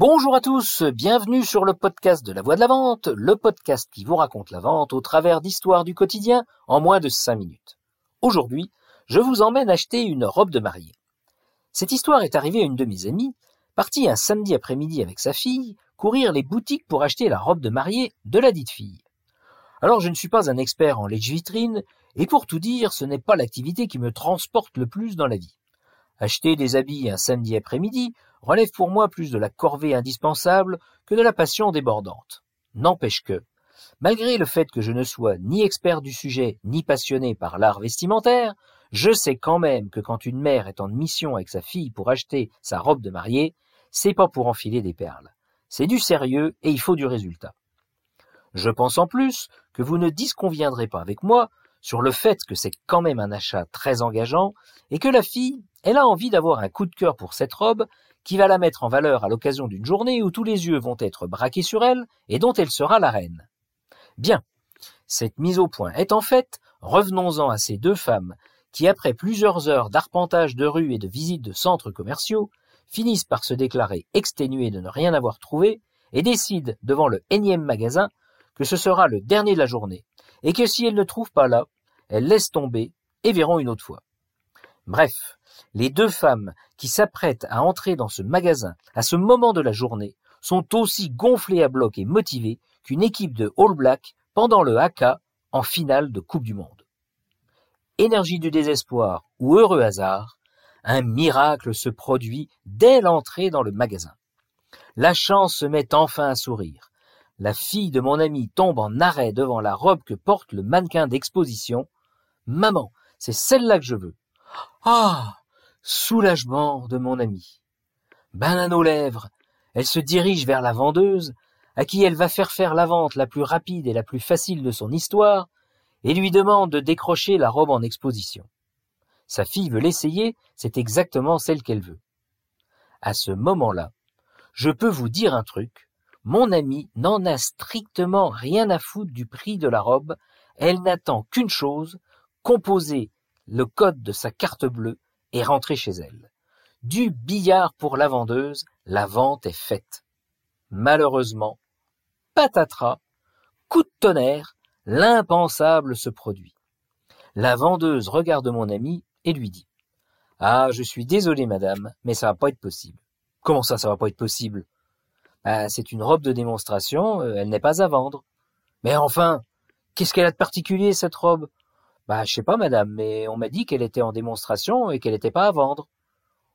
Bonjour à tous, bienvenue sur le podcast de la voix de la vente, le podcast qui vous raconte la vente au travers d'histoires du quotidien en moins de 5 minutes. Aujourd'hui, je vous emmène acheter une robe de mariée. Cette histoire est arrivée à une de mes amies, partie un samedi après-midi avec sa fille, courir les boutiques pour acheter la robe de mariée de la dite fille. Alors je ne suis pas un expert en lèche-vitrine, et pour tout dire, ce n'est pas l'activité qui me transporte le plus dans la vie. Acheter des habits un samedi après-midi relève pour moi plus de la corvée indispensable que de la passion débordante. N'empêche que, malgré le fait que je ne sois ni expert du sujet ni passionné par l'art vestimentaire, je sais quand même que quand une mère est en mission avec sa fille pour acheter sa robe de mariée, c'est pas pour enfiler des perles. C'est du sérieux et il faut du résultat. Je pense en plus que vous ne disconviendrez pas avec moi sur le fait que c'est quand même un achat très engageant et que la fille, elle a envie d'avoir un coup de cœur pour cette robe qui va la mettre en valeur à l'occasion d'une journée où tous les yeux vont être braqués sur elle et dont elle sera la reine. Bien. Cette mise au point est en fait, revenons-en à ces deux femmes qui, après plusieurs heures d'arpentage de rues et de visites de centres commerciaux, finissent par se déclarer exténuées de ne rien avoir trouvé et décident, devant le énième magasin, que ce sera le dernier de la journée, et que si elles ne trouvent pas là, elles laissent tomber et verront une autre fois. Bref, les deux femmes qui s'apprêtent à entrer dans ce magasin à ce moment de la journée sont aussi gonflées à bloc et motivées qu'une équipe de All Black pendant le haka en finale de Coupe du Monde. Énergie du désespoir ou heureux hasard, un miracle se produit dès l'entrée dans le magasin. La chance se met enfin à sourire. La fille de mon ami tombe en arrêt devant la robe que porte le mannequin d'exposition. Maman, c'est celle-là que je veux. Ah. Soulagement de mon ami. Banane aux lèvres, elle se dirige vers la vendeuse, à qui elle va faire faire la vente la plus rapide et la plus facile de son histoire, et lui demande de décrocher la robe en exposition. Sa fille veut l'essayer, c'est exactement celle qu'elle veut. À ce moment-là, je peux vous dire un truc, mon amie n'en a strictement rien à foutre du prix de la robe, elle n'attend qu'une chose, composer le code de sa carte bleue et rentrer chez elle. Du billard pour la vendeuse, la vente est faite. Malheureusement, patatras, coup de tonnerre, l'impensable se produit. La vendeuse regarde mon ami et lui dit Ah, je suis désolé, madame, mais ça va pas être possible. Comment ça, ça va pas être possible? Bah, C'est une robe de démonstration, euh, elle n'est pas à vendre. Mais enfin, qu'est-ce qu'elle a de particulier, cette robe? Bah, je sais pas, madame, mais on m'a dit qu'elle était en démonstration et qu'elle n'était pas à vendre.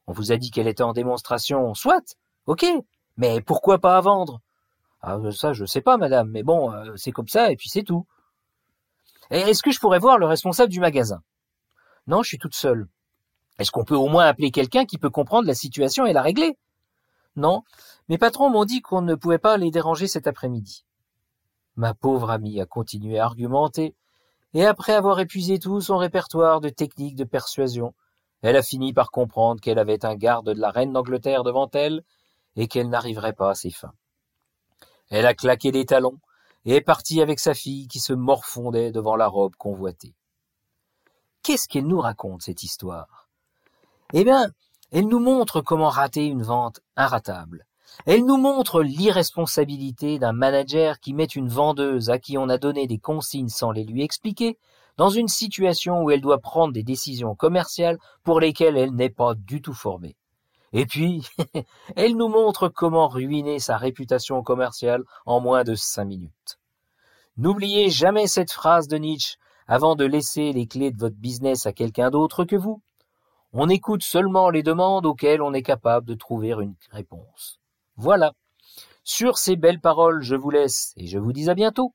On vous a dit qu'elle était en démonstration, soit, ok, mais pourquoi pas à vendre? Ah, ça, je sais pas, madame, mais bon, euh, c'est comme ça et puis c'est tout. Est-ce que je pourrais voir le responsable du magasin? Non, je suis toute seule. Est-ce qu'on peut au moins appeler quelqu'un qui peut comprendre la situation et la régler? Non, mes patrons m'ont dit qu'on ne pouvait pas les déranger cet après-midi. Ma pauvre amie a continué à argumenter et après avoir épuisé tout son répertoire de techniques de persuasion, elle a fini par comprendre qu'elle avait un garde de la reine d'Angleterre devant elle et qu'elle n'arriverait pas à ses fins. Elle a claqué les talons et est partie avec sa fille qui se morfondait devant la robe convoitée. Qu'est-ce qu'elle nous raconte, cette histoire? Eh bien, elle nous montre comment rater une vente inratable, elle nous montre l'irresponsabilité d'un manager qui met une vendeuse à qui on a donné des consignes sans les lui expliquer dans une situation où elle doit prendre des décisions commerciales pour lesquelles elle n'est pas du tout formée. Et puis, elle nous montre comment ruiner sa réputation commerciale en moins de cinq minutes. N'oubliez jamais cette phrase de Nietzsche avant de laisser les clés de votre business à quelqu'un d'autre que vous. On écoute seulement les demandes auxquelles on est capable de trouver une réponse. Voilà. Sur ces belles paroles, je vous laisse et je vous dis à bientôt.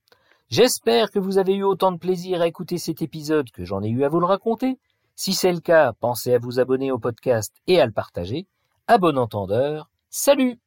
J'espère que vous avez eu autant de plaisir à écouter cet épisode que j'en ai eu à vous le raconter. Si c'est le cas, pensez à vous abonner au podcast et à le partager. À bon entendeur, salut